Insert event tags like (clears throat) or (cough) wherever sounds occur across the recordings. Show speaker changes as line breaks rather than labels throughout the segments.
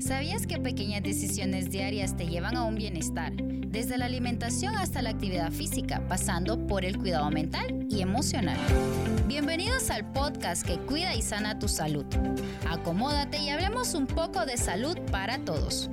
¿Sabías que pequeñas decisiones diarias te llevan a un bienestar? Desde la alimentación hasta la actividad física, pasando por el cuidado mental y emocional. Bienvenidos al podcast que cuida y sana tu salud. Acomódate y hablemos un poco de salud para todos.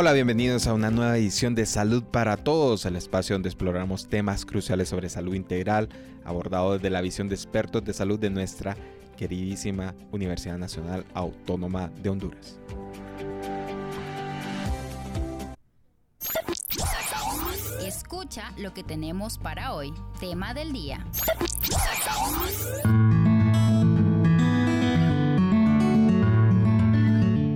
Hola, bienvenidos a una nueva edición de Salud para Todos, el espacio donde exploramos temas cruciales sobre salud integral, abordado desde la visión de expertos de salud de nuestra queridísima Universidad Nacional Autónoma de Honduras.
Escucha lo que tenemos para hoy. Tema del día.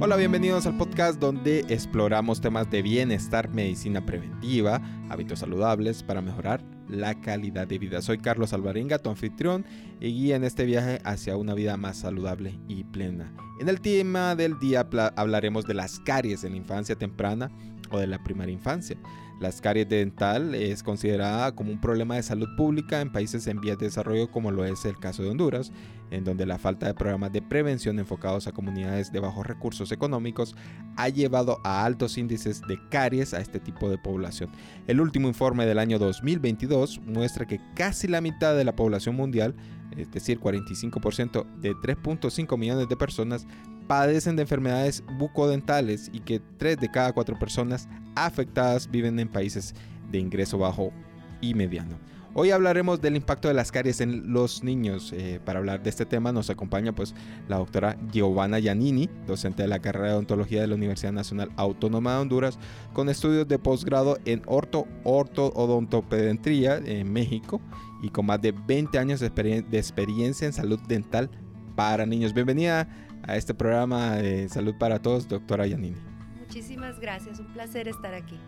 Hola, bienvenidos al podcast donde exploramos temas de bienestar, medicina preventiva, hábitos saludables para mejorar la calidad de vida. Soy Carlos Alvarenga, tu anfitrión y guía en este viaje hacia una vida más saludable y plena. En el tema del día hablaremos de las caries en la infancia temprana o de la primera infancia. Las caries dental es considerada como un problema de salud pública en países en vías de desarrollo como lo es el caso de Honduras, en donde la falta de programas de prevención enfocados a comunidades de bajos recursos económicos ha llevado a altos índices de caries a este tipo de población. El último informe del año 2022 muestra que casi la mitad de la población mundial, es decir, 45% de 3.5 millones de personas, padecen de enfermedades bucodentales y que 3 de cada 4 personas afectadas viven en países de ingreso bajo y mediano. Hoy hablaremos del impacto de las caries en los niños. Eh, para hablar de este tema nos acompaña pues la doctora Giovanna Giannini, docente de la carrera de odontología de la Universidad Nacional Autónoma de Honduras, con estudios de posgrado en orto, ortodontopediatría en México y con más de 20 años de, de experiencia en salud dental para niños. Bienvenida a este programa de Salud para Todos, doctora Yanini.
Muchísimas gracias, un placer estar aquí.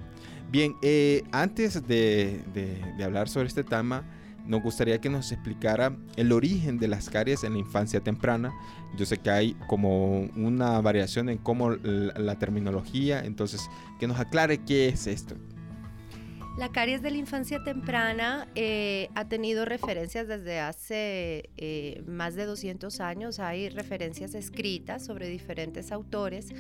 Bien, eh, antes de, hablar sobre este tema, nos gustaría que nos explicara el origen de las caries en la infancia temprana. Yo sé que hay como una variación en cómo la terminología, entonces que nos aclare qué es esto.
La caries de la infancia temprana eh, ha tenido referencias desde hace eh, más de 200 años. Hay referencias escritas sobre diferentes autores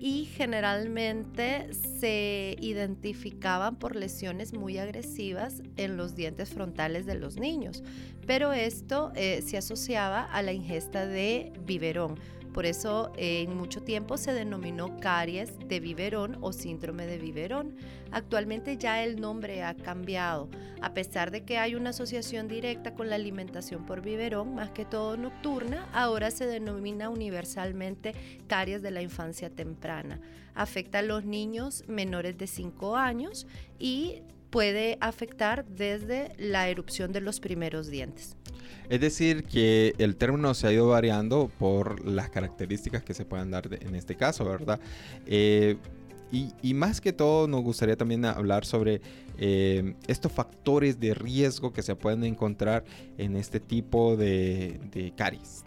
y generalmente se identificaban por lesiones muy agresivas en los dientes frontales de los niños. Pero esto eh, se asociaba a la ingesta de biberón por eso en mucho tiempo se denominó caries de biberón o síndrome de biberón. Actualmente ya el nombre ha cambiado, a pesar de que hay una asociación directa con la alimentación por biberón, más que todo nocturna, ahora se denomina universalmente caries de la infancia temprana. Afecta a los niños menores de 5 años y puede afectar desde la erupción de los primeros dientes.
Es decir, que el término se ha ido variando por las características que se puedan dar en este caso, ¿verdad? Eh, y, más que todo nos gustaría también hablar sobre eh, estos factores de riesgo que se pueden encontrar en este tipo de, de caries.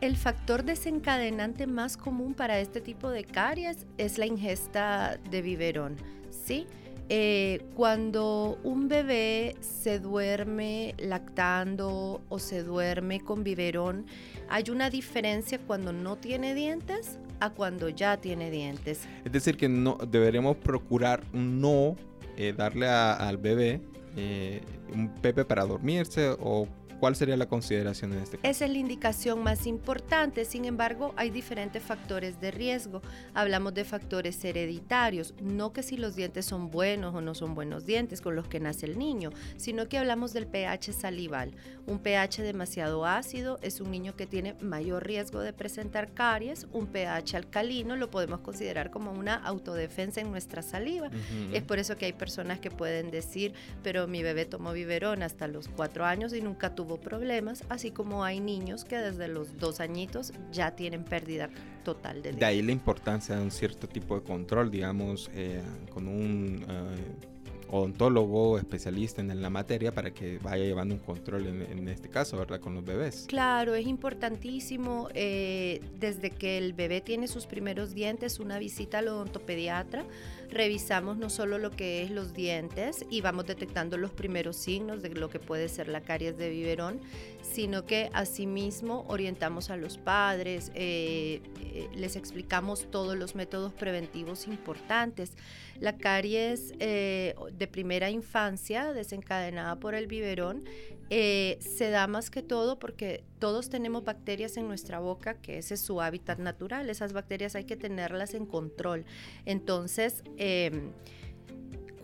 El factor desencadenante más común para este tipo de caries es la ingesta de biberón, ¿sí? Eh, cuando un bebé se duerme lactando o se duerme con biberón, hay una diferencia cuando no tiene dientes a cuando ya tiene dientes.
Es decir, que no deberemos procurar no eh, darle al bebé eh, un pepe para dormirse o ¿Cuál sería la consideración en este caso?
Esa es la indicación más importante, sin embargo hay diferentes factores de riesgo. Hablamos de factores hereditarios, no que si los dientes son buenos o no son buenos dientes con los que nace el niño, sino que hablamos del pH salival. Un pH demasiado ácido es un niño que tiene mayor riesgo de presentar caries, un pH alcalino lo podemos considerar como una autodefensa en nuestra saliva. Es por eso que hay personas que pueden decir, pero mi bebé tomó biberón hasta los cuatro años y nunca tuvo problemas, así como hay niños que desde los dos añitos ya tienen pérdida total de
De ahí la importancia de un cierto tipo de control, digamos, eh, con un... Eh, odontólogo especialista en la materia para que vaya llevando un control en, este caso, ¿verdad? Con los bebés.
Claro, es importantísimo eh, desde que el bebé tiene sus primeros dientes, una visita al odontopediatra. Revisamos no solo lo que es los dientes y vamos detectando los primeros signos de lo que puede ser la caries de biberón, sino que asimismo orientamos a los padres, eh, eh, les explicamos todos los métodos preventivos importantes. La caries eh, de primera infancia desencadenada por el biberón se da más que todo porque todos tenemos bacterias en nuestra boca, que ese es su hábitat natural. Esas bacterias hay que tenerlas en control. Entonces, em,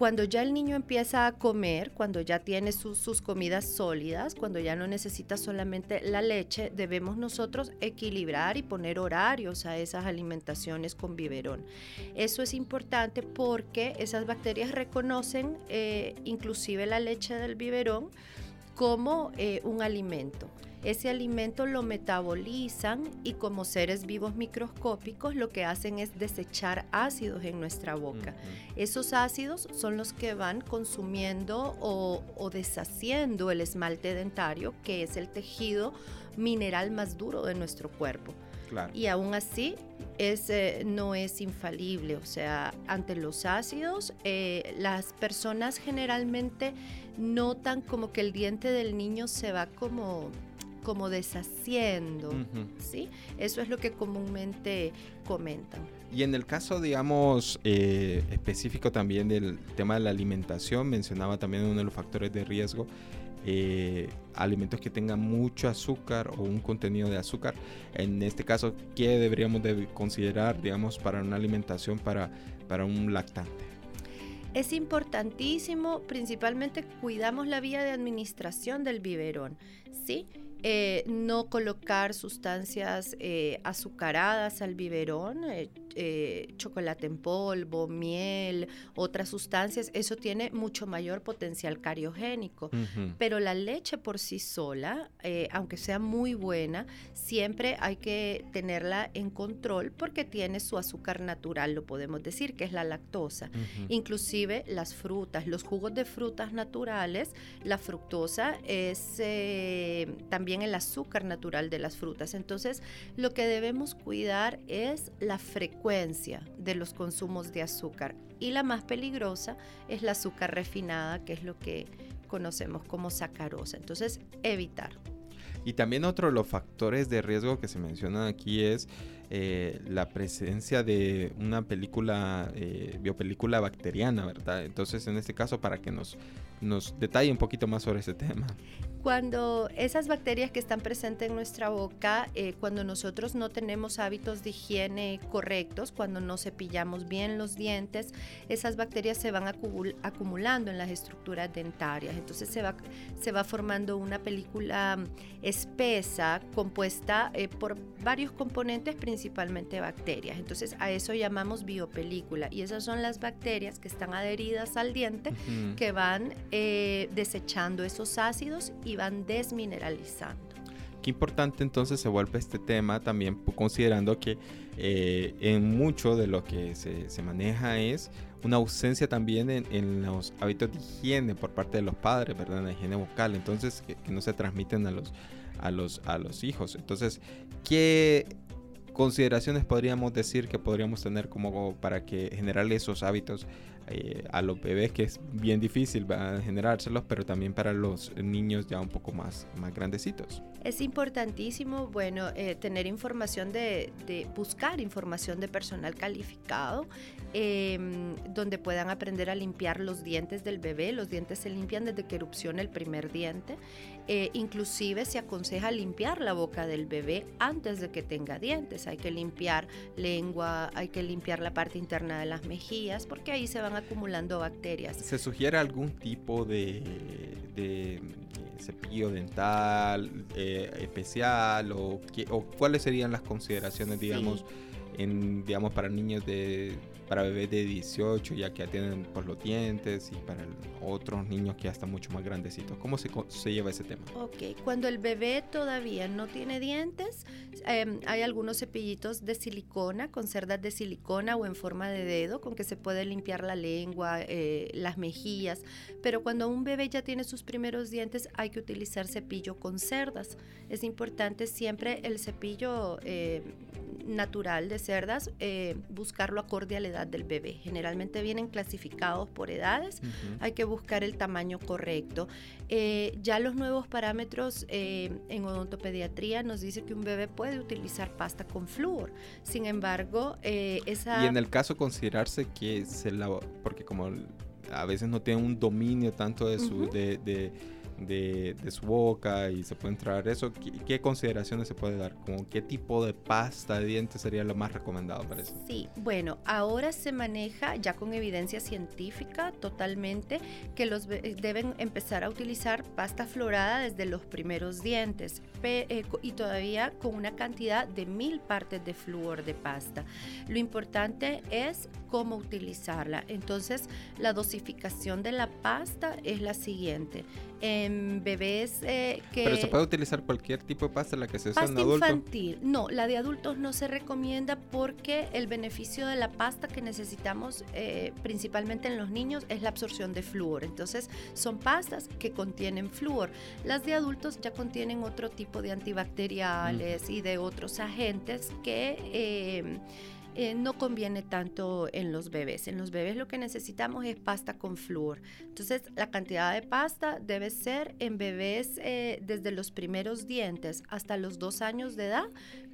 cuando ya el niño empieza a comer, cuando ya tiene sus, comidas sólidas, cuando ya no necesita solamente la leche, debemos nosotros equilibrar y poner horarios a esas alimentaciones con biberón. Eso es importante porque esas bacterias reconocen eh, inclusive la leche del biberón como eh, un alimento. Ese alimento lo metabolizan y como seres vivos microscópicos lo que hacen es desechar ácidos en nuestra boca. Esos ácidos son los que van consumiendo o, deshaciendo el esmalte dentario, que es el tejido mineral más duro de nuestro cuerpo. Y aún así eh, no es infalible, o sea, ante los ácidos, eh, las personas generalmente notan como que el diente del niño se va como como deshaciendo, ¿sí? Eso es lo que comúnmente comentan.
Y en el caso, digamos, eh, específico también del tema de la alimentación, mencionaba también uno de los factores de riesgo, eh, alimentos que tengan mucho azúcar o un contenido de azúcar. En este caso, ¿qué deberíamos de considerar, digamos, para una alimentación para, para un lactante?
Es importantísimo, principalmente cuidamos la vía de administración del biberón, ¿sí? Eh, no colocar sustancias eh, azucaradas al biberón, eh, eh, chocolate en polvo, miel, otras sustancias, eso tiene mucho mayor potencial cariogénico. Pero la leche por sí sola, eh, aunque sea muy buena, siempre hay que tenerla en control porque tiene su azúcar natural, lo podemos decir, que es la lactosa. Inclusive las frutas, los jugos de frutas naturales, la fructosa es eh, también el azúcar natural de las frutas. Entonces, lo que debemos cuidar es la frecuencia de los consumos de azúcar. Y la más peligrosa es la azúcar refinada, que es lo que conocemos como sacarosa. Entonces, evitar.
Y también otro de los factores de riesgo que se mencionan aquí es eh, la presencia de una película, eh, biopelícula bacteriana, ¿verdad? Entonces, en este caso, para que nos, nos detalle un poquito más sobre ese tema.
Cuando esas bacterias que están presentes en nuestra boca, eh, cuando nosotros no tenemos hábitos de higiene correctos, cuando no cepillamos bien los dientes, esas bacterias se van acumulando en las estructuras dentarias. Entonces se va, se va formando una película mm, espesa compuesta eh, por varios componentes, principalmente bacterias. Entonces a eso llamamos biopelícula y esas son las bacterias que están adheridas al diente que van eh, desechando esos ácidos y van desmineralizando.
Qué importante entonces se vuelve este tema también considerando que eh, en mucho de lo que se, maneja es una ausencia también en, los hábitos de higiene por parte de los padres, ¿verdad? La higiene vocal, entonces que, no se transmiten a los, a, los, a los hijos. Entonces, ¿qué consideraciones podríamos decir que podríamos tener como para que generar esos hábitos eh, a los bebés que es bien difícil generárselos pero también para los niños ya un poco más, más grandecitos
es importantísimo bueno eh, tener información de, de, buscar información de personal calificado em, donde puedan aprender a limpiar los dientes del bebé los dientes se limpian desde que erupciona el primer diente eh, inclusive se aconseja limpiar la boca del bebé antes de que tenga dientes. Hay que limpiar lengua, hay que limpiar la parte interna de las mejillas porque ahí se van acumulando bacterias.
¿Se sugiere algún tipo de, de cepillo dental eh, especial o, o, cuáles serían las consideraciones, digamos, en, digamos para niños de para bebés de 18 ya que atienden por los dientes y para otros niños que ya están mucho más grandecitos. ¿Cómo se, se lleva ese tema?
Ok, cuando el bebé todavía no tiene dientes, em, hay algunos cepillitos de silicona, con cerdas de silicona o en forma de dedo, con que se puede limpiar la lengua, eh, las mejillas, pero cuando un bebé ya tiene sus primeros dientes hay que utilizar cepillo con cerdas. Es importante siempre el cepillo eh, natural de cerdas, eh, buscarlo acorde a la edad del bebé. Generalmente vienen clasificados por edades, hay que buscar el tamaño correcto. Eh, ya los nuevos parámetros eh, en odontopediatría nos dice que un bebé puede utilizar pasta con flúor. Sin embargo, esa...
Y en el caso considerarse que se la... porque como a veces no tiene un dominio tanto de su... de de, su boca y se puede entrar eso, ¿qué, consideraciones se puede dar? Como ¿Qué tipo de pasta de dientes sería lo más recomendado para eso?
Sí, bueno, ahora se maneja ya con evidencia científica totalmente que los deben empezar a utilizar pasta florada desde los primeros dientes eh, y todavía con una cantidad de mil partes de flúor de pasta. Lo importante es cómo utilizarla. Entonces, la dosificación de la pasta es la siguiente en bebés eh, que...
Pero se puede utilizar cualquier tipo de pasta, la que se usa
en
adultos.
infantil. No, la de adultos no se recomienda porque el beneficio de la pasta que necesitamos eh, principalmente en los niños es la absorción de flúor. Entonces son pastas que contienen flúor. Las de adultos ya contienen otro tipo de antibacteriales y de otros agentes que... Eh, eh, no conviene tanto en los bebés. En los bebés lo que necesitamos es pasta con flúor. Entonces, la cantidad de pasta debe ser en bebés eh, desde los primeros dientes hasta los dos años de edad,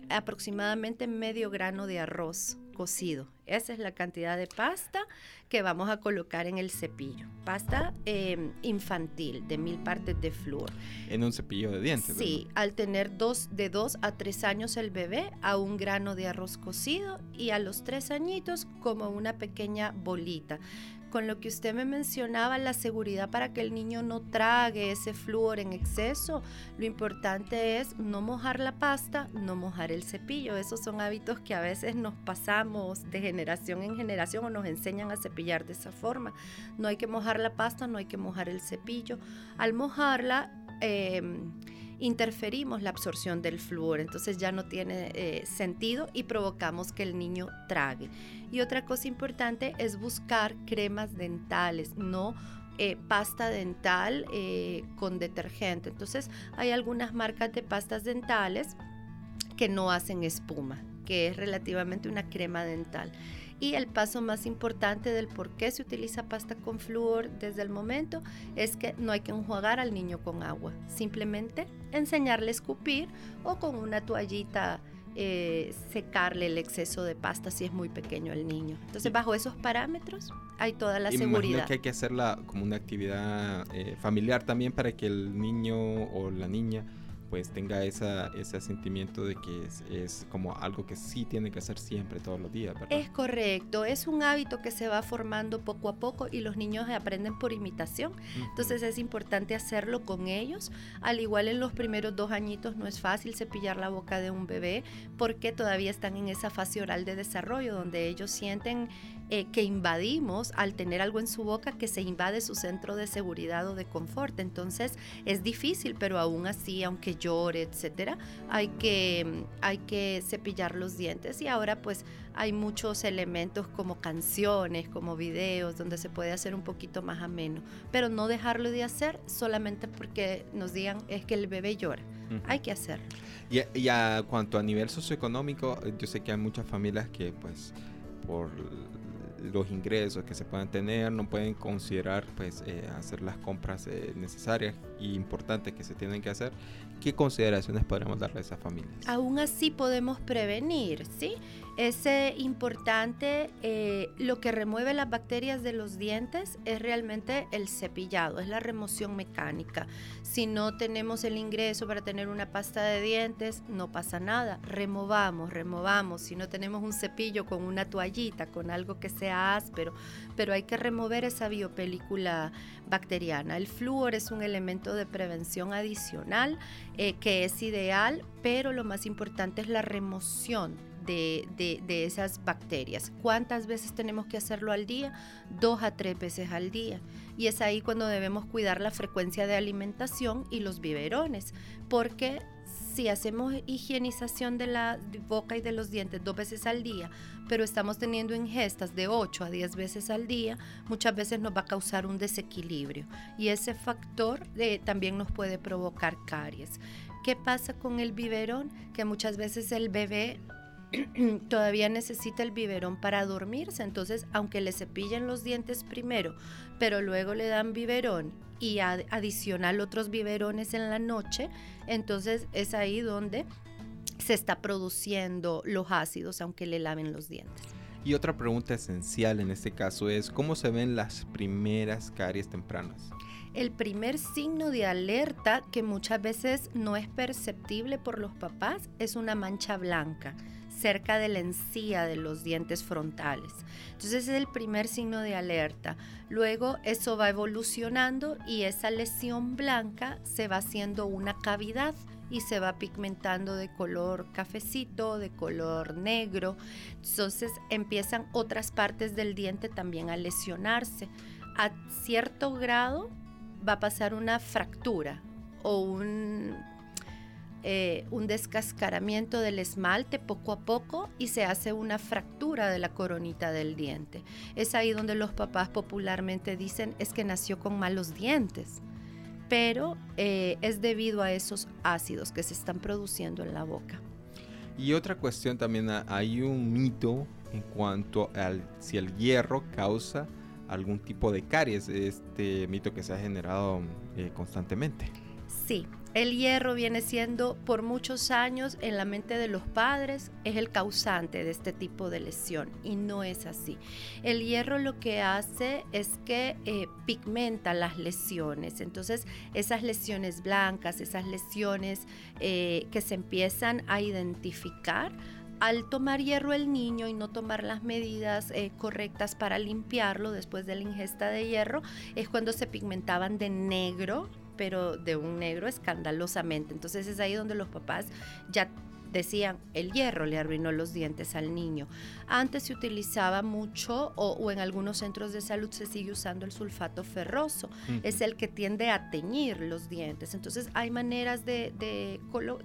aproximadamente medio grano de arroz cocido. Esa es la cantidad de pasta que vamos a colocar en el cepillo. Pasta em, infantil de mil partes de flúor.
En un cepillo de dientes.
Sí, al tener dos, de dos a tres años el bebé, a un grano de arroz cocido y a los tres añitos como una pequeña bolita con lo que usted me mencionaba, la seguridad para que el niño no trague ese flúor en exceso, lo importante es no mojar la pasta, no mojar el cepillo. Esos son hábitos que a veces nos pasamos de generación en generación o nos enseñan a cepillar de esa forma. No hay que mojar la pasta, no hay que mojar el cepillo. Al mojarla, em, interferimos la absorción del flúor, entonces ya no tiene eh, sentido y provocamos que el niño trague. Y otra cosa importante es buscar cremas dentales, no eh, pasta dental eh, con detergente. Entonces hay algunas marcas de pastas dentales que no hacen espuma, que es relativamente una crema dental. Y el paso más importante del por qué se utiliza pasta con flúor desde el momento es que no hay que enjuagar al niño con agua, simplemente enseñarle a escupir o con una toallita eh, secarle el exceso de pasta si es muy pequeño el niño. Entonces, bajo esos parámetros hay toda la seguridad.
que hay que hacerla como una actividad eh, familiar también para que el niño o la niña pues tenga esa, ese sentimiento de que es, como algo que sí tiene que hacer siempre, todos los días. ¿verdad?
Es correcto, es un hábito que se va formando poco a poco y los niños aprenden por imitación. Entonces es importante hacerlo con ellos. Al igual en los primeros dos añitos no es fácil cepillar la boca de un bebé porque todavía están en esa fase oral de desarrollo donde ellos sienten eh, que invadimos al tener algo en su boca que se invade su centro de seguridad o de confort. Entonces es difícil, pero aún así, aunque llore, etcétera, hay que, hay que cepillar los dientes. Y ahora pues hay muchos elementos como canciones, como videos, donde se puede hacer un poquito más ameno, pero no dejarlo de hacer solamente porque nos digan es que el bebé llora. Hay que hacerlo.
Y, y a cuanto a nivel socioeconómico, yo sé que hay muchas familias que pues por los ingresos que se puedan tener, no pueden considerar pues eh, hacer las compras eh, necesarias y importantes que se tienen que hacer. ¿Qué consideraciones podríamos darle a esas familias?
Aún así podemos prevenir, ¿sí? Es importante, eh, lo que remueve las bacterias de los dientes es realmente el cepillado, es la remoción mecánica. Si no tenemos el ingreso para tener una pasta de dientes, no pasa nada, removamos, removamos. Si no tenemos un cepillo con una toallita, con algo que sea áspero, pero hay que remover esa biopelícula bacteriana. El flúor es un elemento de prevención adicional eh, que es ideal, pero lo más importante es la remoción de, esas bacterias. ¿Cuántas veces tenemos que hacerlo al día? Dos a tres veces al día. Y es ahí cuando debemos cuidar la frecuencia de alimentación y los biberones, porque si hacemos higienización de la boca y de los dientes dos veces al día, pero estamos teniendo ingestas de 8 a 10 veces al día, muchas veces nos va a causar un desequilibrio y ese factor eh, también nos puede provocar caries. ¿Qué pasa con el biberón? Que muchas veces el bebé (clears throat) todavía necesita el biberón para dormirse, entonces aunque le cepillen los dientes primero, pero luego le dan biberón y adicional otros biberones en la noche, entonces es ahí donde se está produciendo los ácidos aunque le laven los dientes.
Y otra pregunta esencial en este caso es, ¿cómo se ven las primeras caries tempranas?
El primer signo de alerta que muchas veces no es perceptible por los papás es una mancha blanca cerca de la encía de los dientes frontales. Entonces es el primer signo de alerta. Luego eso va evolucionando y esa lesión blanca se va haciendo una cavidad y se va pigmentando de color cafecito, de color negro. Entonces empiezan otras partes del diente también a lesionarse. A cierto grado va a pasar una fractura o un, eh, un descascaramiento del esmalte poco a poco y se hace una fractura de la coronita del diente. Es ahí donde los papás popularmente dicen es que nació con malos dientes pero eh, es debido a esos ácidos que se están produciendo en la boca.
Y otra cuestión también, ah, hay un mito en cuanto al si el hierro causa algún tipo de caries, este mito que se ha generado eh, constantemente.
Sí, el hierro viene siendo por muchos años en la mente de los padres, es el causante de este tipo de lesión y no es así. El hierro lo que hace es que eh, pigmenta las lesiones, entonces esas lesiones blancas, esas lesiones eh, que se empiezan a identificar, al tomar hierro el niño y no tomar las medidas eh, correctas para limpiarlo después de la ingesta de hierro, es cuando se pigmentaban de negro pero de un negro escandalosamente. Entonces es ahí donde los papás ya decían, el hierro le arruinó los dientes al niño. Antes se utilizaba mucho o, en algunos centros de salud se sigue usando el sulfato ferroso. Es el que tiende a teñir los dientes. Entonces hay maneras de, de,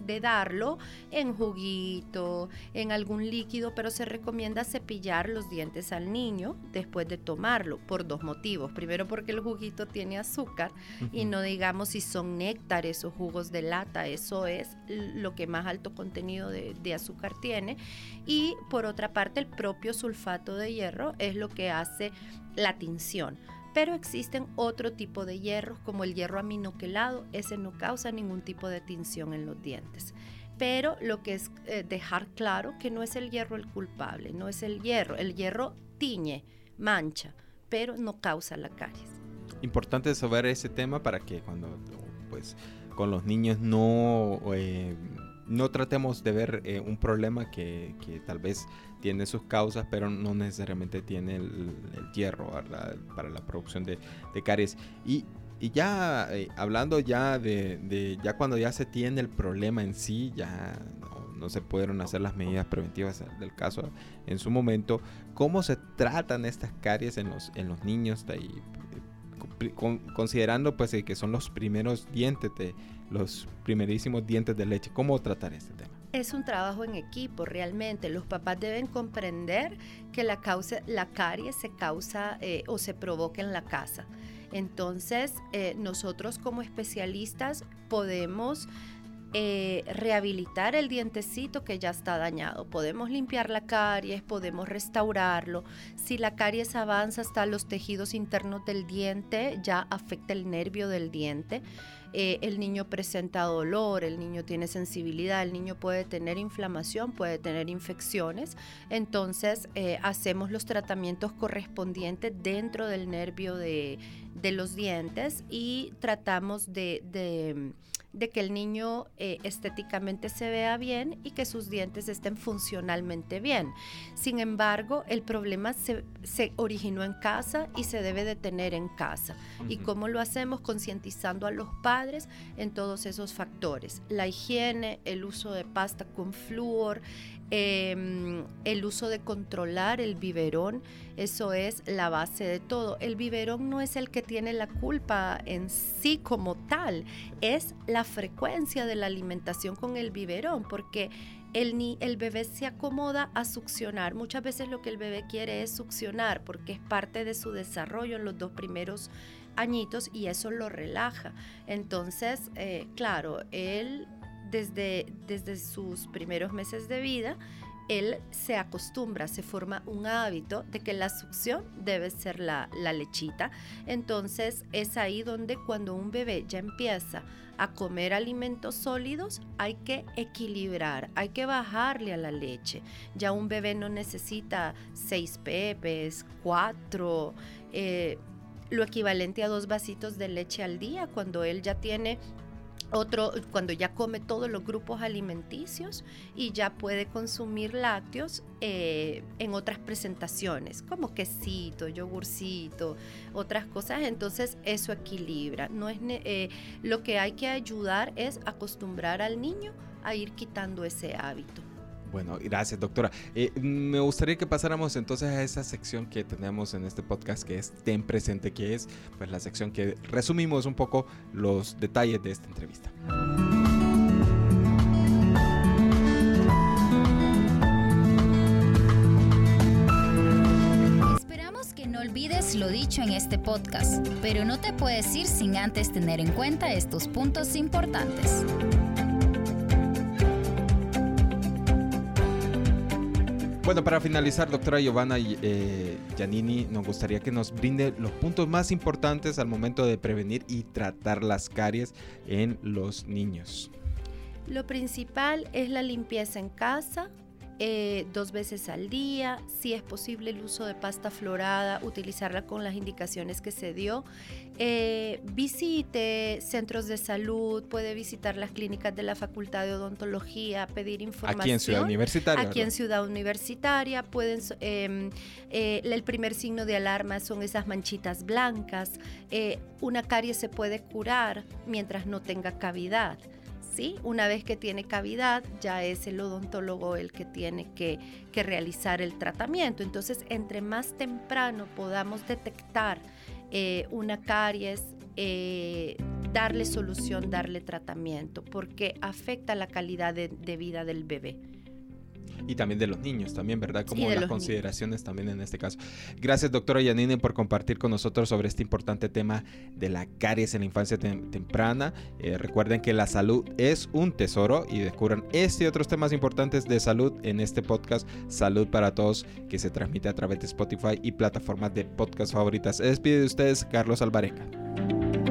de, darlo en juguito, en algún líquido, pero se recomienda cepillar los dientes al niño después de tomarlo por dos motivos. Primero porque el juguito tiene azúcar y no digamos si son néctares o jugos de lata. Eso es lo que más alto contenido de, azúcar tiene. Y por otra parte, el propio sulfato de hierro es lo que hace la tinción. Pero existen otro tipo de hierros, como el hierro aminoquelado, ese no causa ningún tipo de tinción en los dientes. Pero lo que es eh, dejar claro que no es el hierro el culpable, no es el hierro. El hierro tiñe, mancha, pero no causa la caries.
Importante saber ese tema para que cuando pues con los niños no eh, no tratemos de ver eh, un problema que, tal vez tiene sus causas, pero no necesariamente tiene el, hierro para la producción de, caries. Y, ya eh, hablando ya de, ya cuando ya se tiene el problema en sí, ya no, se pudieron hacer las medidas preventivas del caso en su momento, ¿cómo se tratan estas caries en los, en los niños? De ahí, considerando pues que son los primeros dientes de los primerísimos dientes de leche. ¿Cómo tratar este tema?
Es un trabajo en equipo, realmente. Los papás deben comprender que la, causa, la caries se causa eh, o se provoca en la casa. Entonces, eh, nosotros como especialistas podemos eh, rehabilitar el dientecito que ya está dañado. Podemos limpiar la caries, podemos restaurarlo. Si la caries avanza hasta los tejidos internos del diente, ya afecta el nervio del diente. Eh, el niño presenta dolor, el niño tiene sensibilidad, el niño puede tener inflamación, puede tener infecciones. Entonces eh, hacemos los tratamientos correspondientes dentro del nervio de, los dientes y tratamos de de que el niño eh, estéticamente se vea bien y que sus dientes estén funcionalmente bien. Sin embargo, el problema se, originó en casa y se debe de tener en casa. ¿Y cómo lo hacemos? Concientizando a los padres en todos esos factores. La higiene, el uso de pasta con flúor, Em, el uso de controlar el biberón, eso es la base de todo. El biberón no es el que tiene la culpa en sí como tal, es la frecuencia de la alimentación con el biberón, porque el, ni, el bebé se acomoda a succionar. Muchas veces lo que el bebé quiere es succionar porque es parte de su desarrollo en los dos primeros añitos y eso lo relaja. Entonces, eh, claro, él desde, desde sus primeros meses de vida, él se acostumbra, se forma un hábito de que la succión debe ser la, la, lechita. Entonces es ahí donde cuando un bebé ya empieza a comer alimentos sólidos, hay que equilibrar, hay que bajarle a la leche. Ya un bebé no necesita seis pepes, cuatro, eh, lo equivalente a dos vasitos de leche al día cuando él ya tiene otro, cuando ya come todos los grupos alimenticios y ya puede consumir lácteos eh, en otras presentaciones, como quesito, yogurcito, otras cosas. Entonces eso equilibra. No es eh, lo que hay que ayudar es acostumbrar al niño a ir quitando ese hábito.
Bueno, gracias doctora. Eh, me gustaría que pasáramos entonces a esa sección que tenemos en este podcast que es Ten Presente, que es pues la sección que resumimos un poco los detalles de esta entrevista.
Esperamos que no olvides lo dicho en este podcast, pero no te puedes ir sin antes tener en cuenta estos puntos importantes.
Bueno, para finalizar, doctora Giovanna eh, nos gustaría que nos brinde los puntos más importantes al momento de prevenir y tratar las caries en los niños.
Lo principal es la limpieza en casa, eh, dos veces al día, si es posible el uso de pasta florada, utilizarla con las indicaciones que se dio. Eh, visite centros de salud, puede visitar las clínicas de la Facultad de Odontología, pedir información.
Aquí en Ciudad Universitaria.
Aquí en Ciudad Universitaria pueden, em, eh, el primer signo de alarma son esas manchitas blancas. una carie se puede curar mientras no tenga cavidad. Una vez que tiene cavidad, ya es el odontólogo el que tiene que, realizar el tratamiento. Entonces, entre más temprano podamos detectar eh, una caries, eh, darle solución, darle tratamiento, porque afecta la calidad de vida del bebé
y también de los niños, también, ¿verdad? Como las consideraciones también en este caso. Gracias, doctora Yanine, por compartir con nosotros sobre este importante tema de la caries en la infancia temprana. Eh, recuerden que la salud es un tesoro y descubran este y otros temas importantes de salud en este podcast Salud para Todos que se transmite a través de Spotify y plataformas de podcast favoritas. Se despide de ustedes Carlos Alvarenga.